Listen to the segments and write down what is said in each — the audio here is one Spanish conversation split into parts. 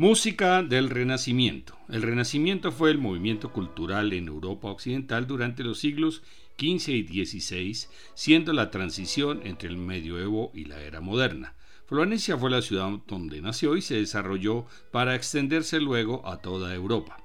Música del Renacimiento. El Renacimiento fue el movimiento cultural en Europa Occidental durante los siglos XV y XVI, siendo la transición entre el medioevo y la era moderna. Florencia fue la ciudad donde nació y se desarrolló para extenderse luego a toda Europa.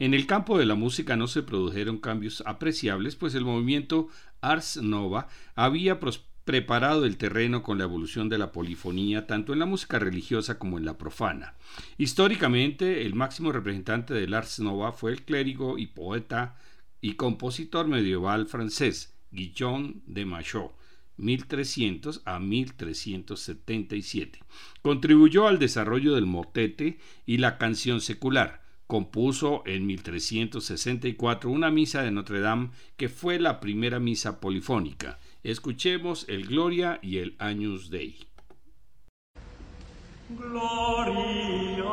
En el campo de la música no se produjeron cambios apreciables, pues el movimiento Ars Nova había prosperado preparado el terreno con la evolución de la polifonía tanto en la música religiosa como en la profana. Históricamente, el máximo representante del Ars Nova fue el clérigo y poeta y compositor medieval francés Guillaume de Machaut, 1300 a 1377. Contribuyó al desarrollo del motete y la canción secular. Compuso en 1364 una misa de Notre Dame que fue la primera misa polifónica Escuchemos el Gloria y el Agnus Dei. Gloria.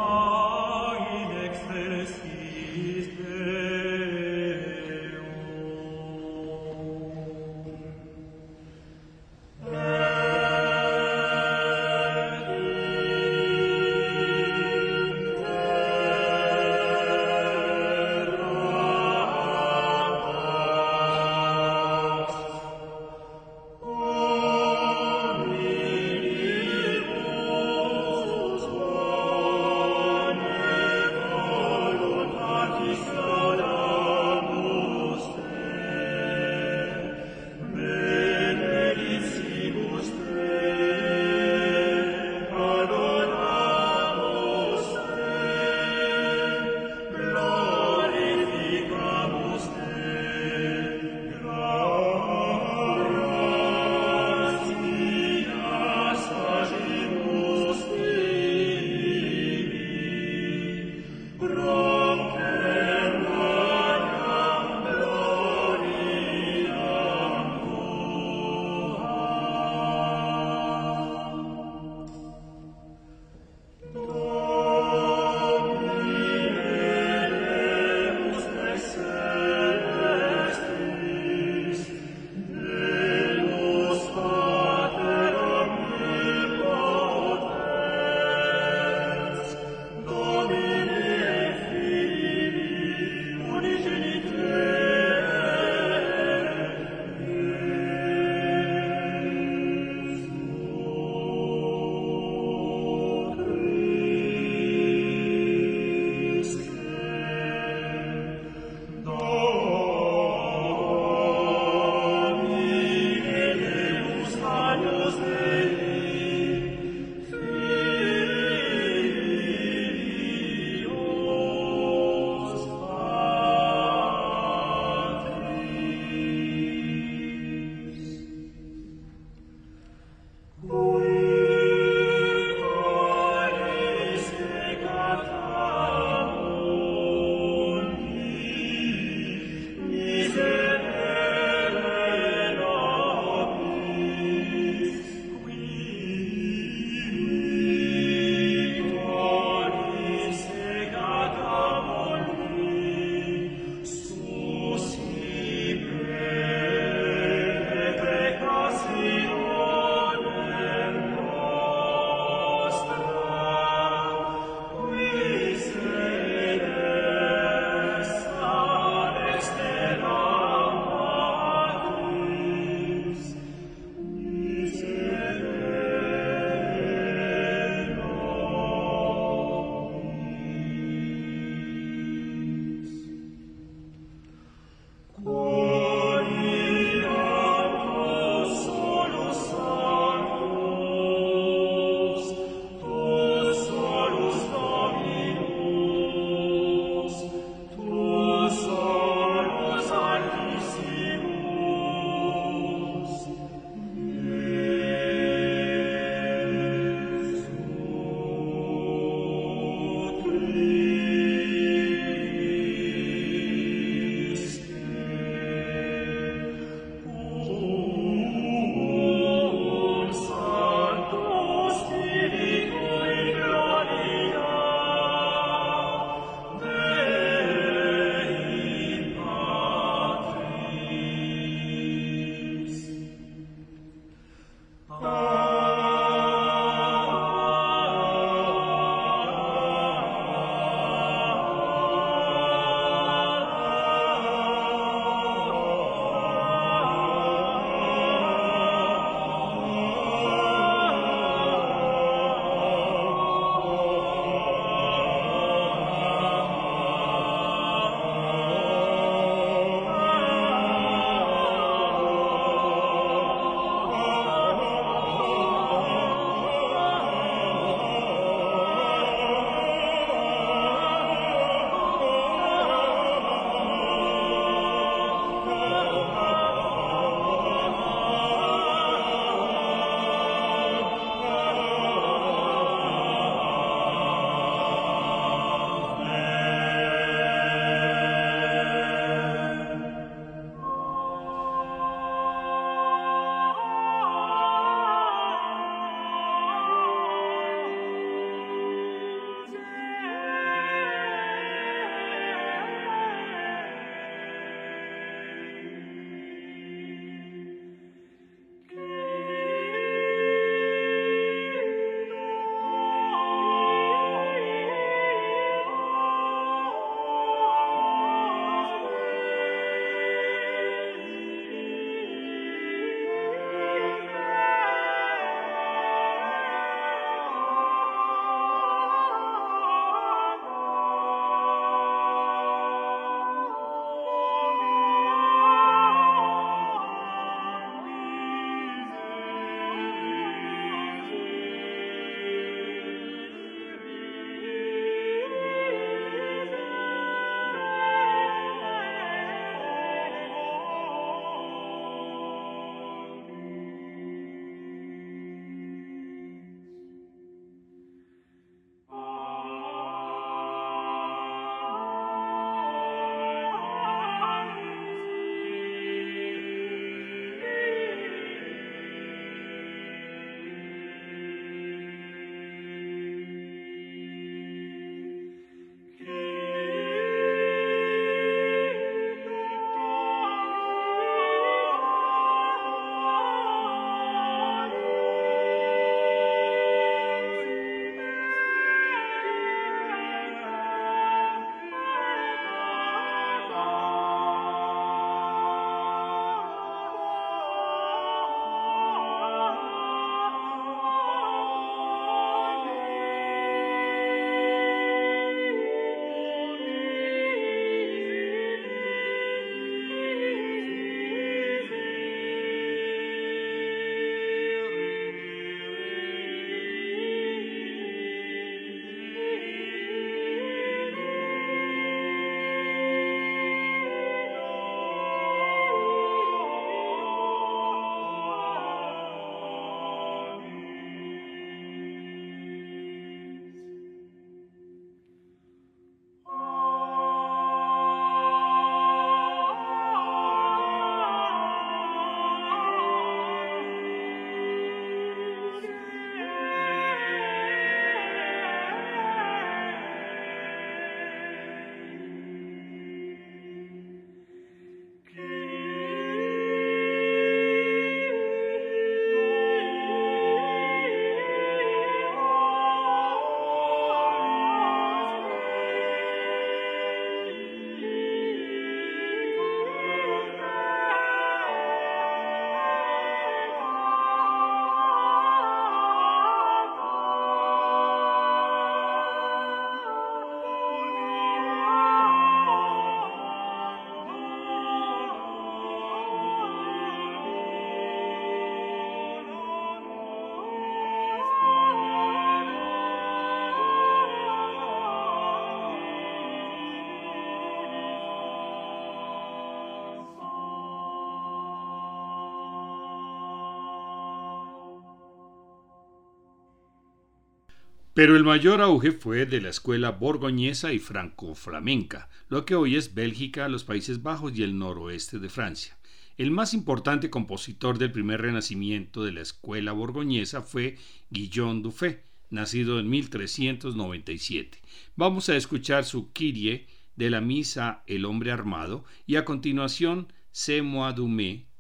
Pero el mayor auge fue de la escuela borgoñesa y franco-flamenca, lo que hoy es Bélgica, los Países Bajos y el noroeste de Francia. El más importante compositor del primer renacimiento de la escuela borgoñesa fue Guillaume Dufay, nacido en 1397. Vamos a escuchar su Kyrie de la misa El hombre armado y a continuación C'est moi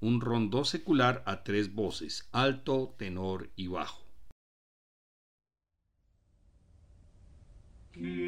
un rondó secular a tres voces, alto, tenor y bajo. Mm.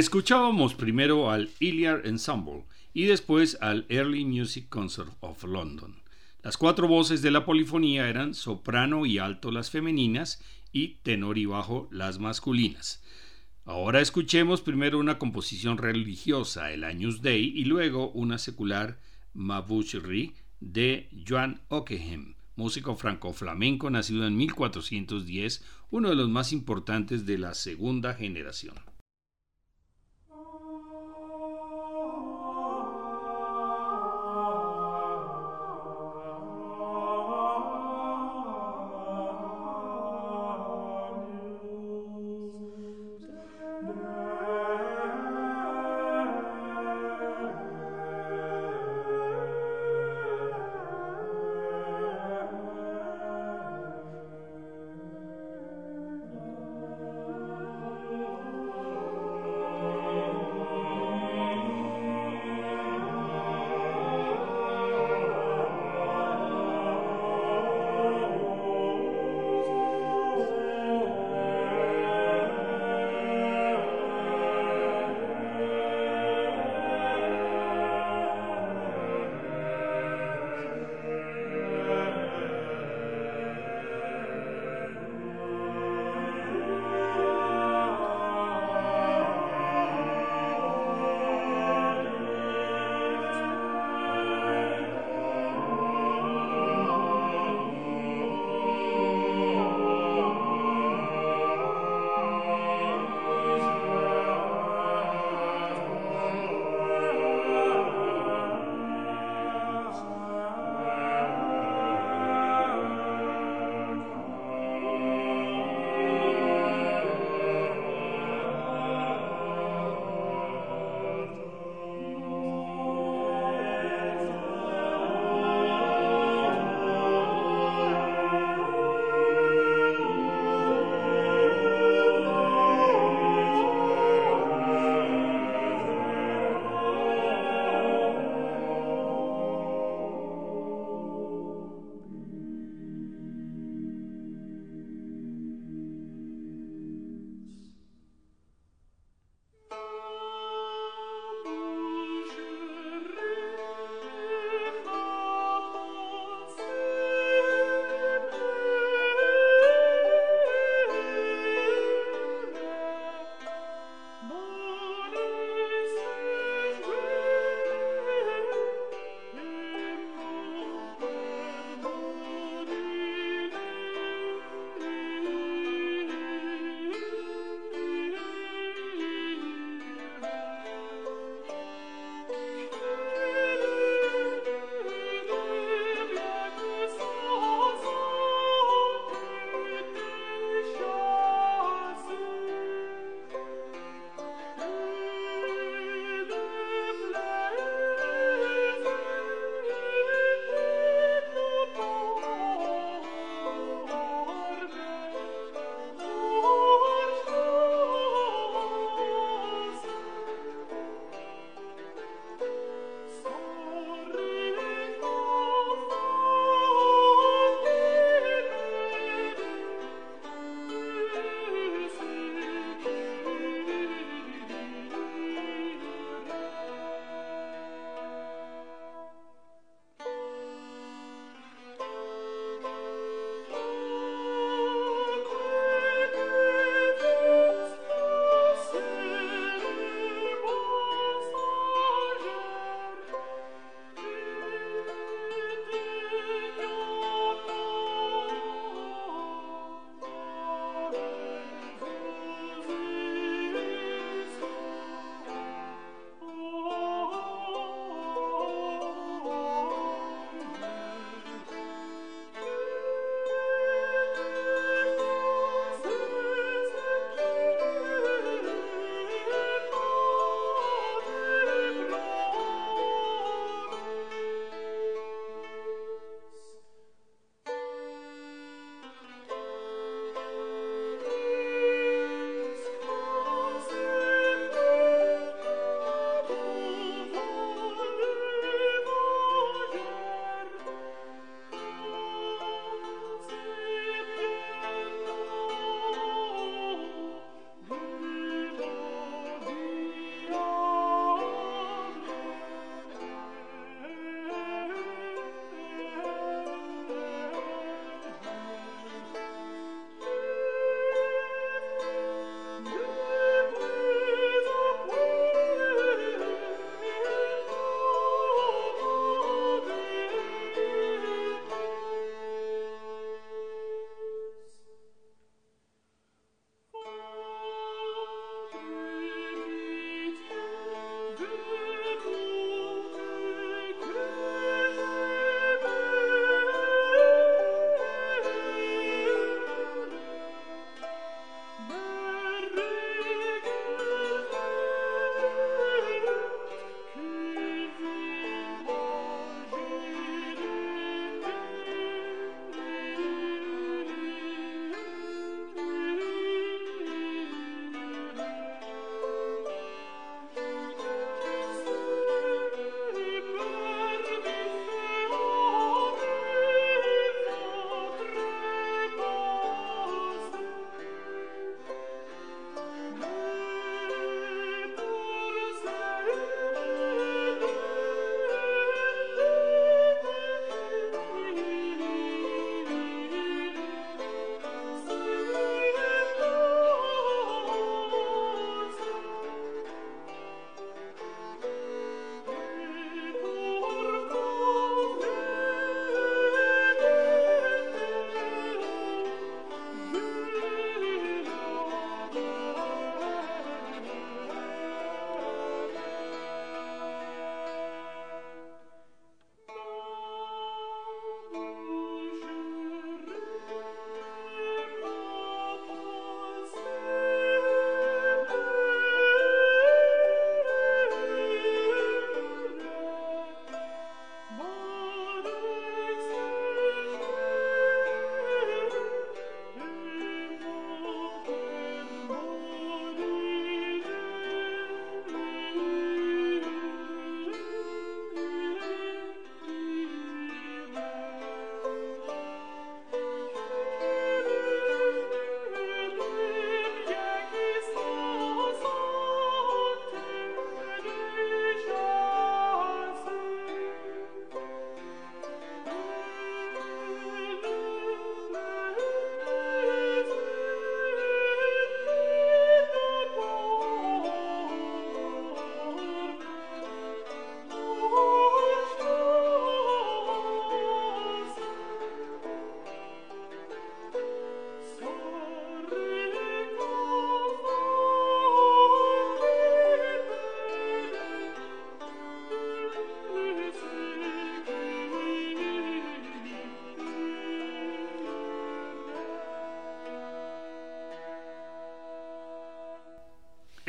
Escuchábamos primero al Iliad Ensemble y después al Early Music Concert of London. Las cuatro voces de la polifonía eran soprano y alto las femeninas y tenor y bajo las masculinas. Ahora escuchemos primero una composición religiosa, el Agnus Dei, y luego una secular, Mabuchri, de Joan Ockeghem, músico franco-flamenco nacido en 1410, uno de los más importantes de la segunda generación.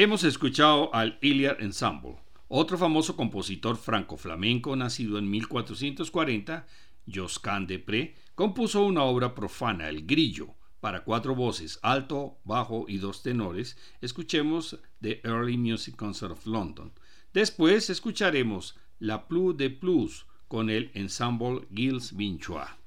Hemos escuchado al Iliad Ensemble, otro famoso compositor franco-flamenco nacido en 1440, Josquin de Pré, compuso una obra profana, El Grillo, para cuatro voces, alto, bajo y dos tenores. Escuchemos The Early Music Concert of London. Después escucharemos La Plus de Plus con el ensemble Gilles Vinchois.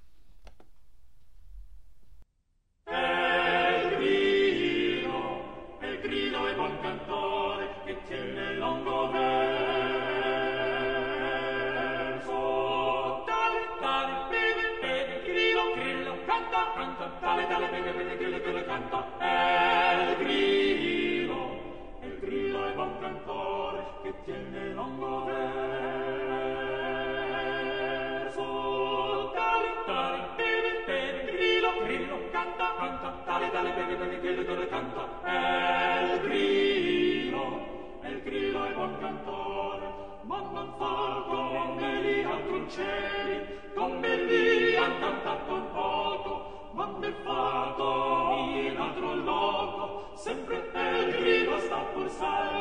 sempre pellegrino sta pur sale.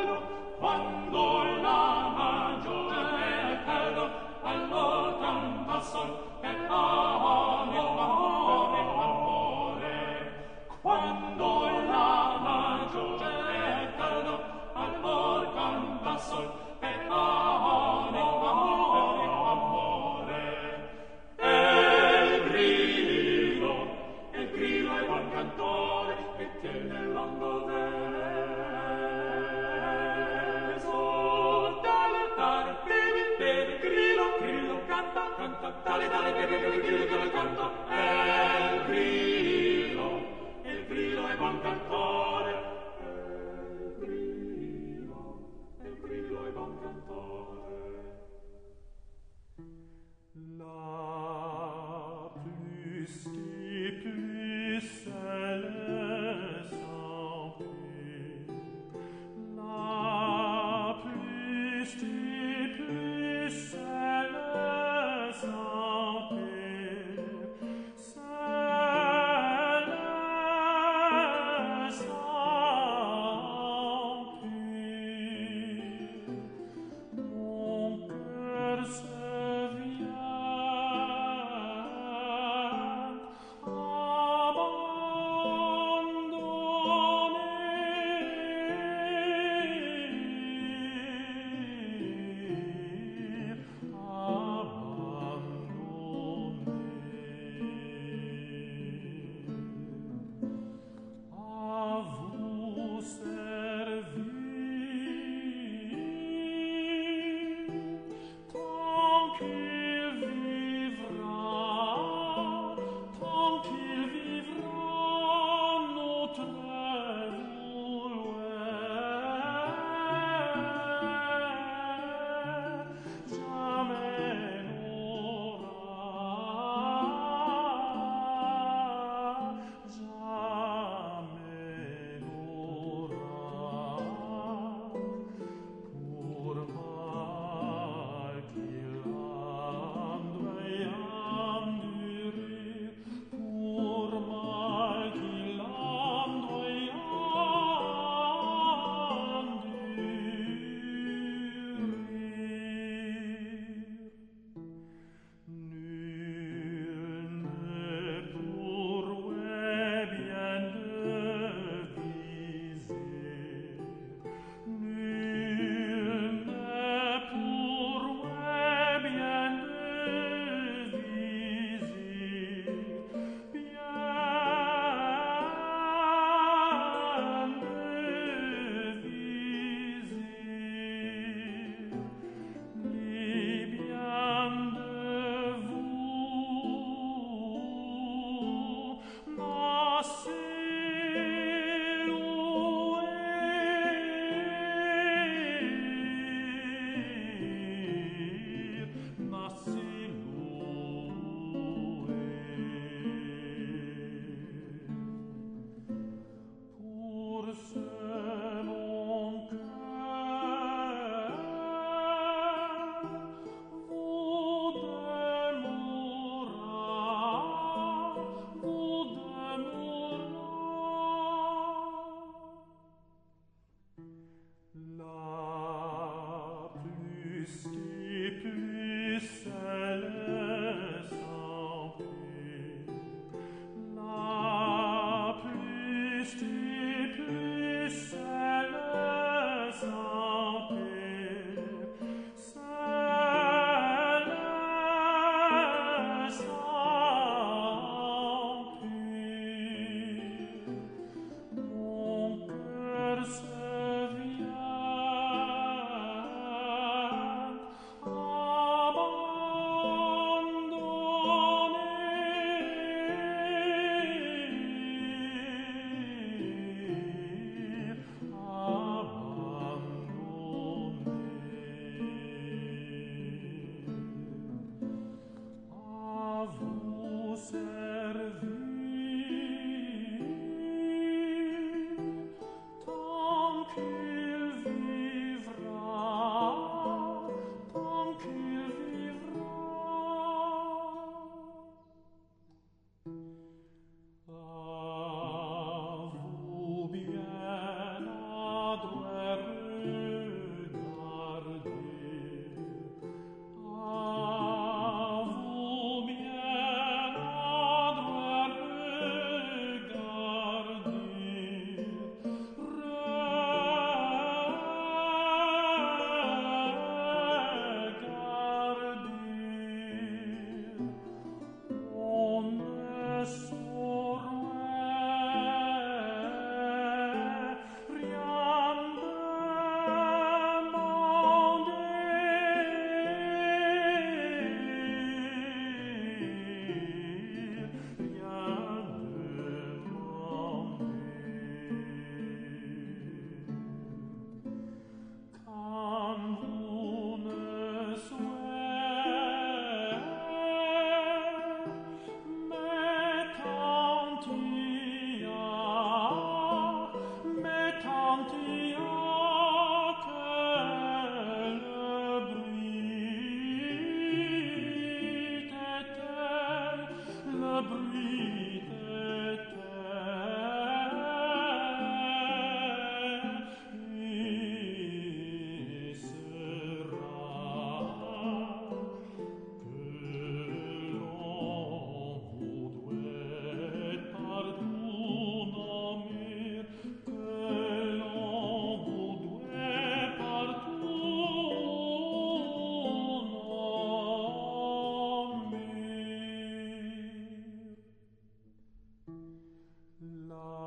나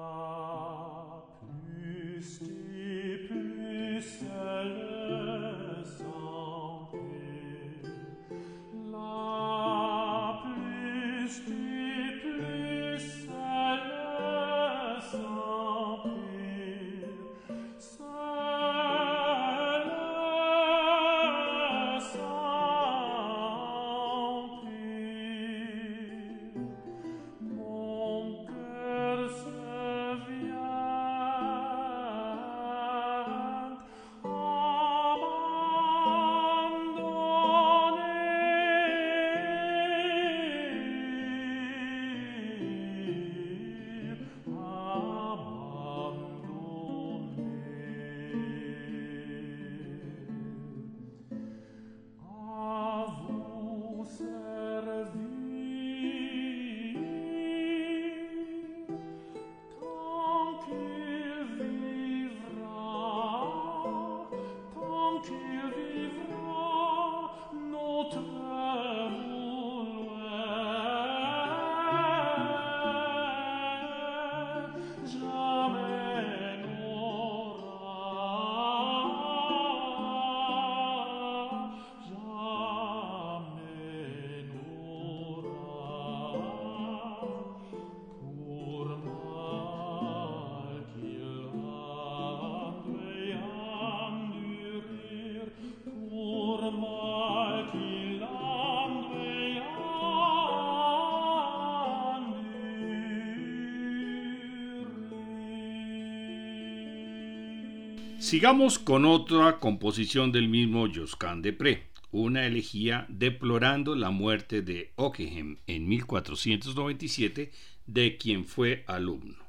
Sigamos con otra composición del mismo Josquin de Pré, una elegía deplorando la muerte de Ockeghem en 1497, de quien fue alumno.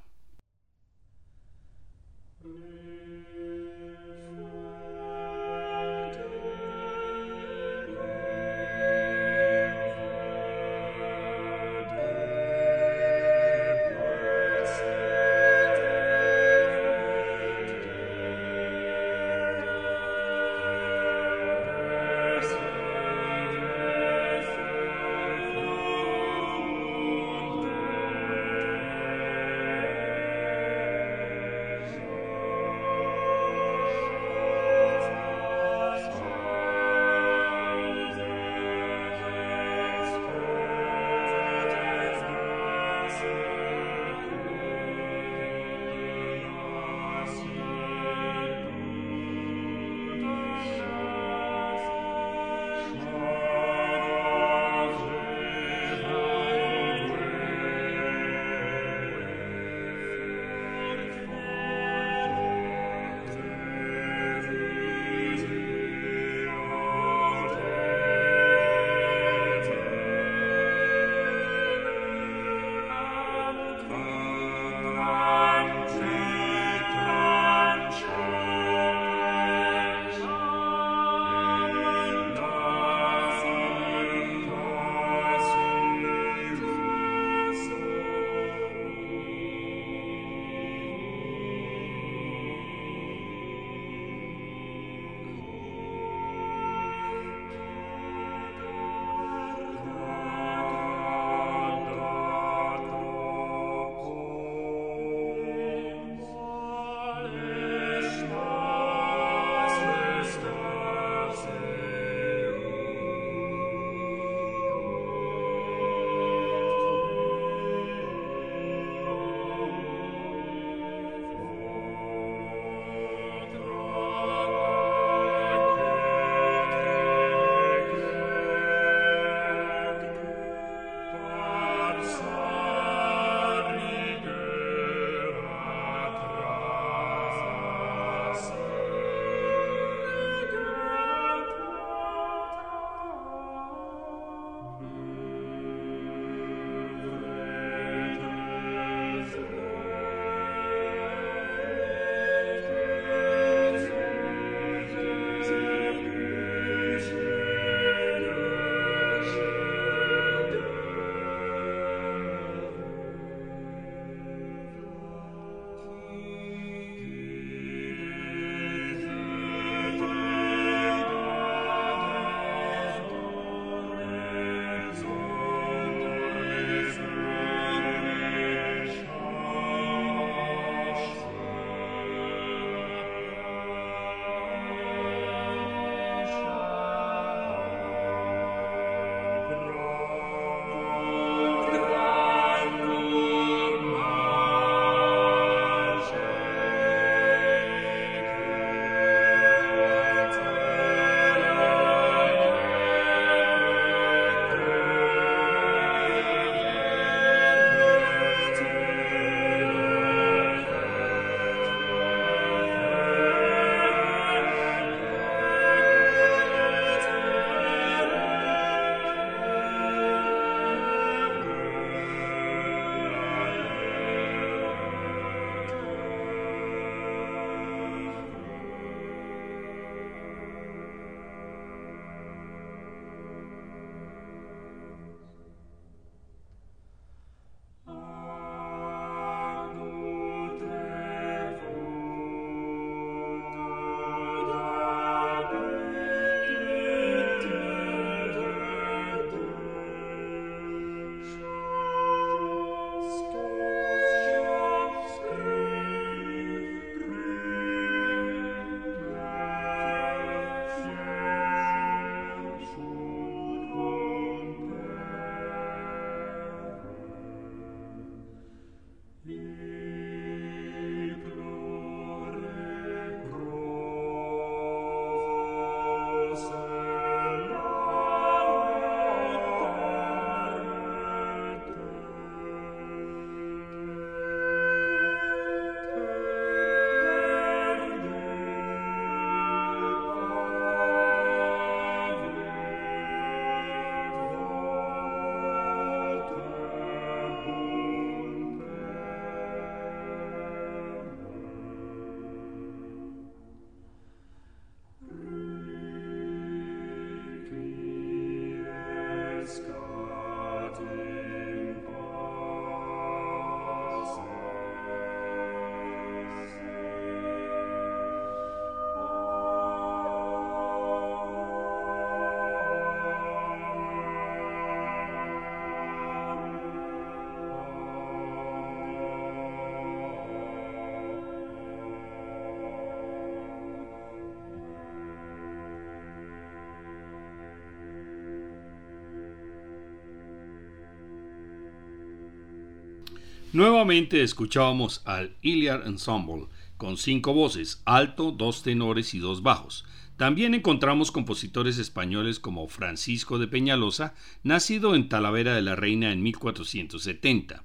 Nuevamente escuchábamos al Iliad Ensemble con cinco voces, alto, dos tenores y dos bajos. También encontramos compositores españoles como Francisco de Peñalosa, nacido en Talavera de la Reina en 1470.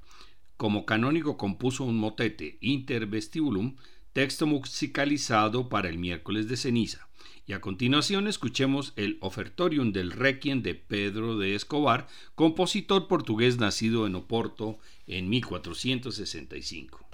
Como canónigo compuso un motete, Inter Vestibulum, texto musicalizado para el miércoles de ceniza. Y a continuación escuchemos el ofertorium del Requiem de Pedro de Escobar, compositor portugués nacido en Oporto en 1465.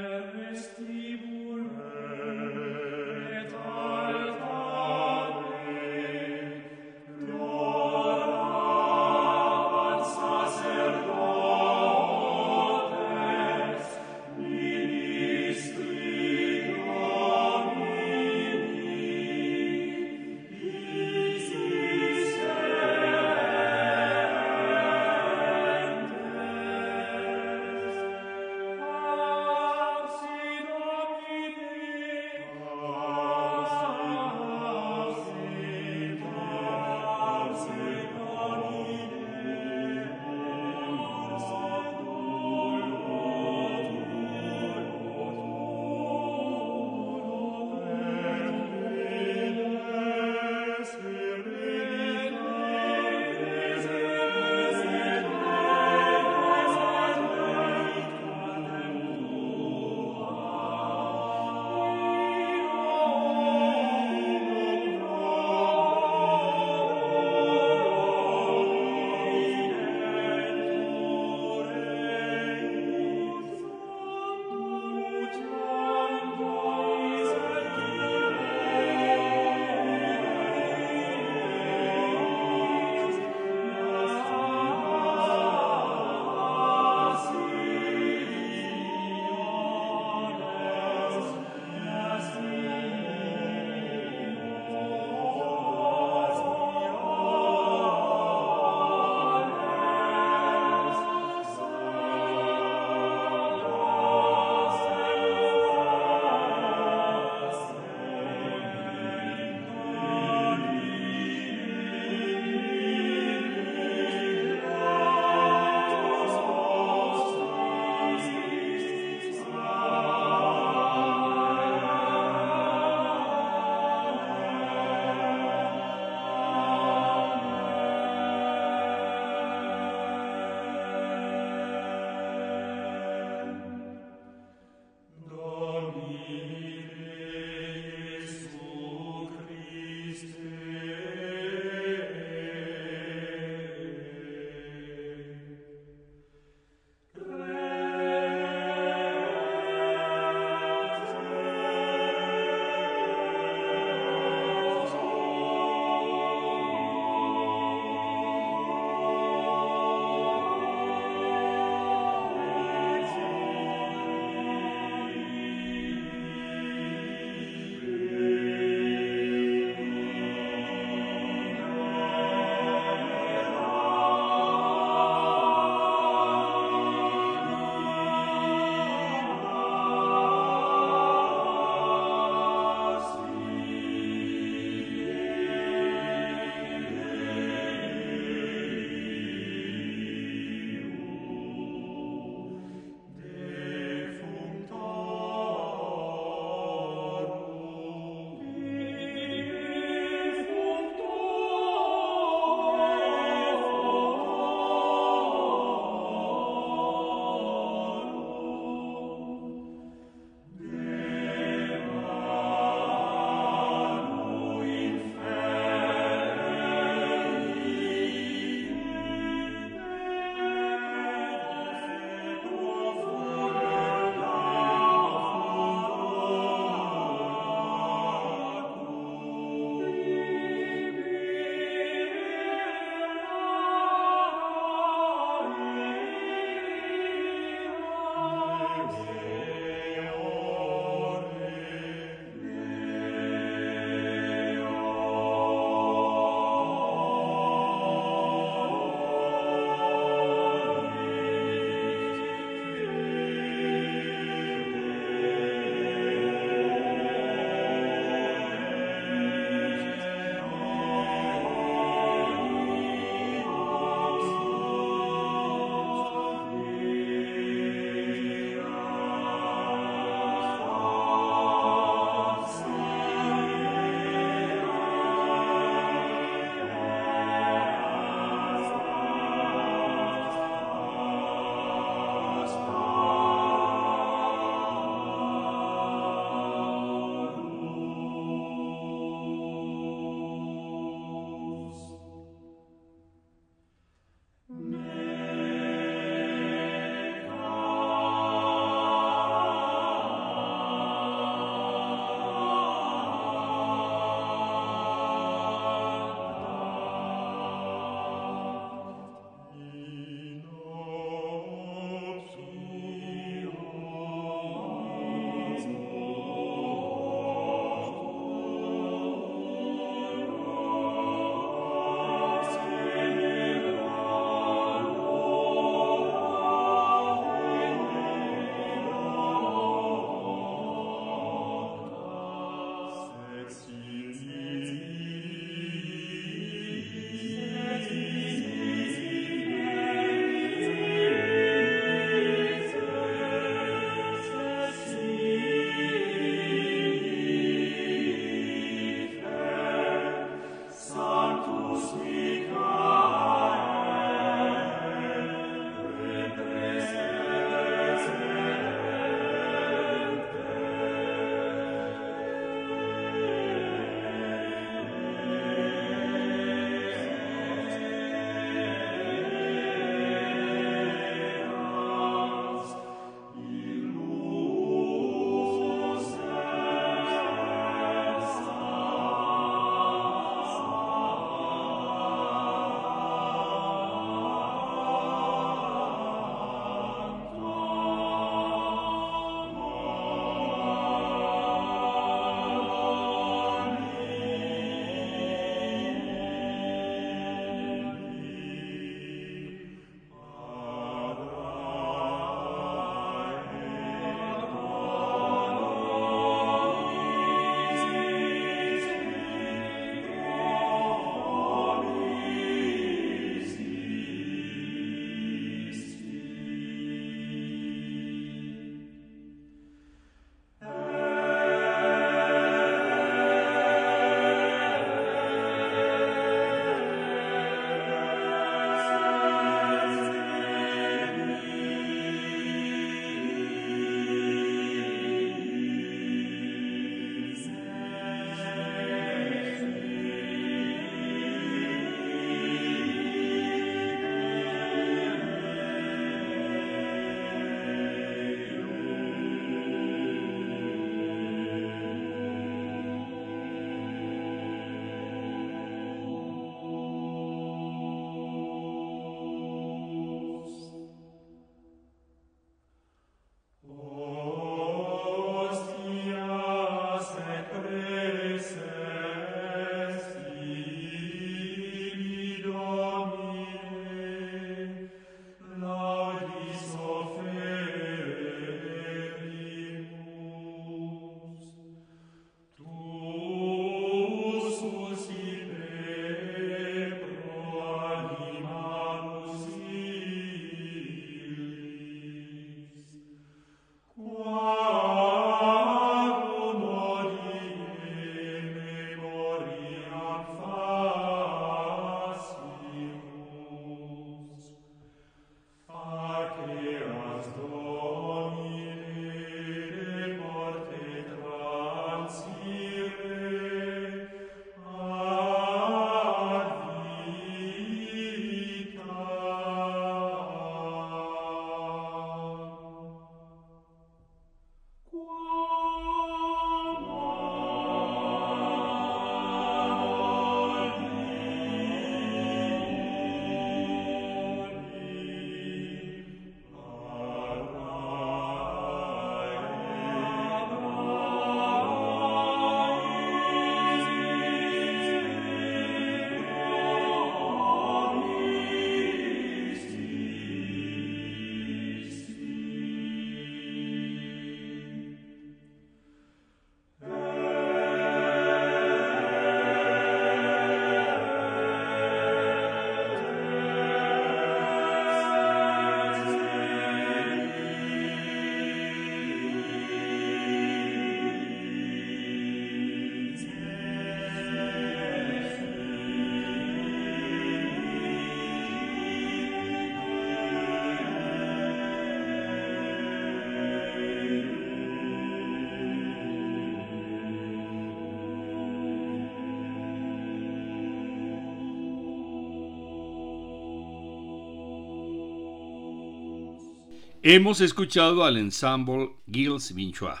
Hemos escuchado al ensemble Gilles Vinchois.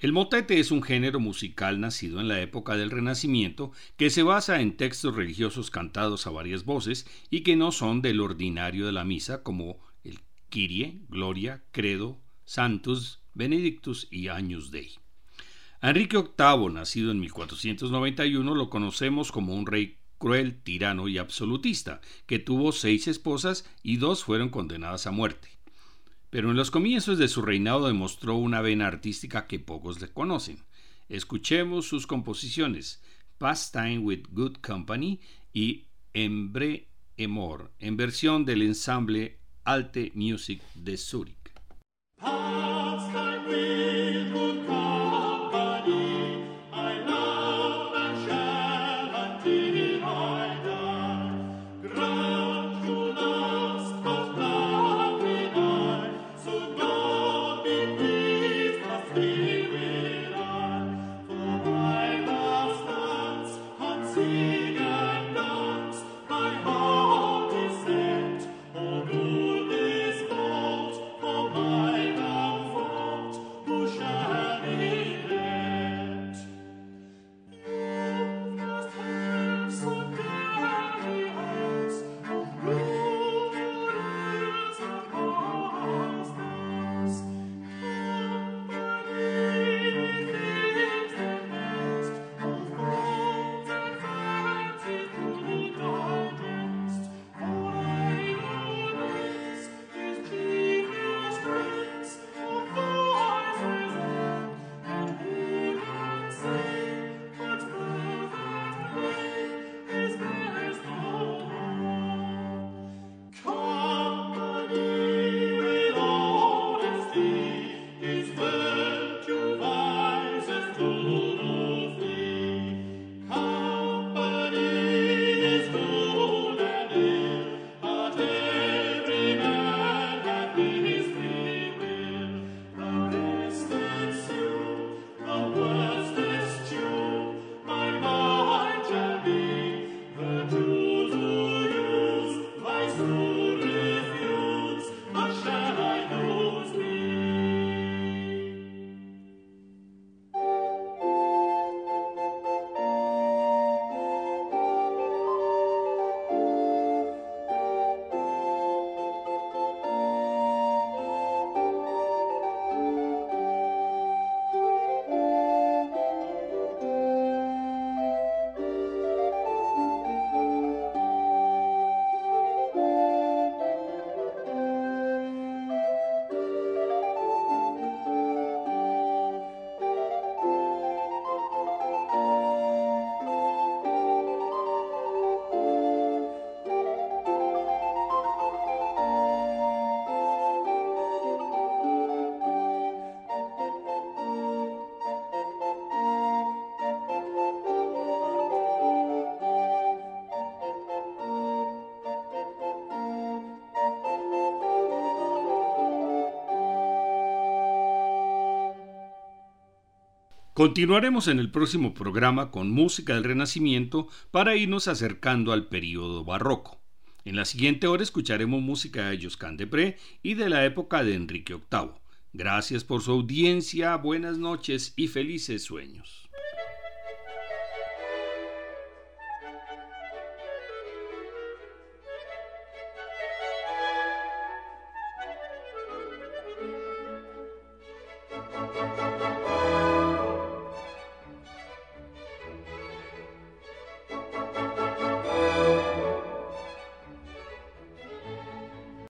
El motete es un género musical nacido en la época del Renacimiento que se basa en textos religiosos cantados a varias voces y que no son del ordinario de la misa como el Kyrie, Gloria, Credo, Santus, Benedictus y Agnus Dei. Enrique VIII, nacido en 1491, lo conocemos como un rey cruel, tirano y absolutista, que tuvo seis esposas y dos fueron condenadas a muerte pero en los comienzos de su reinado demostró una vena artística que pocos le conocen. Escuchemos sus composiciones, Pastime with Good Company y Embre Emor, en versión del ensamble Alte Music de Zurich. Continuaremos en el próximo programa con música del Renacimiento para irnos acercando al período barroco. En la siguiente hora escucharemos música de Josquin de y de la época de Enrique VIII. Gracias por su audiencia, buenas noches y felices sueños.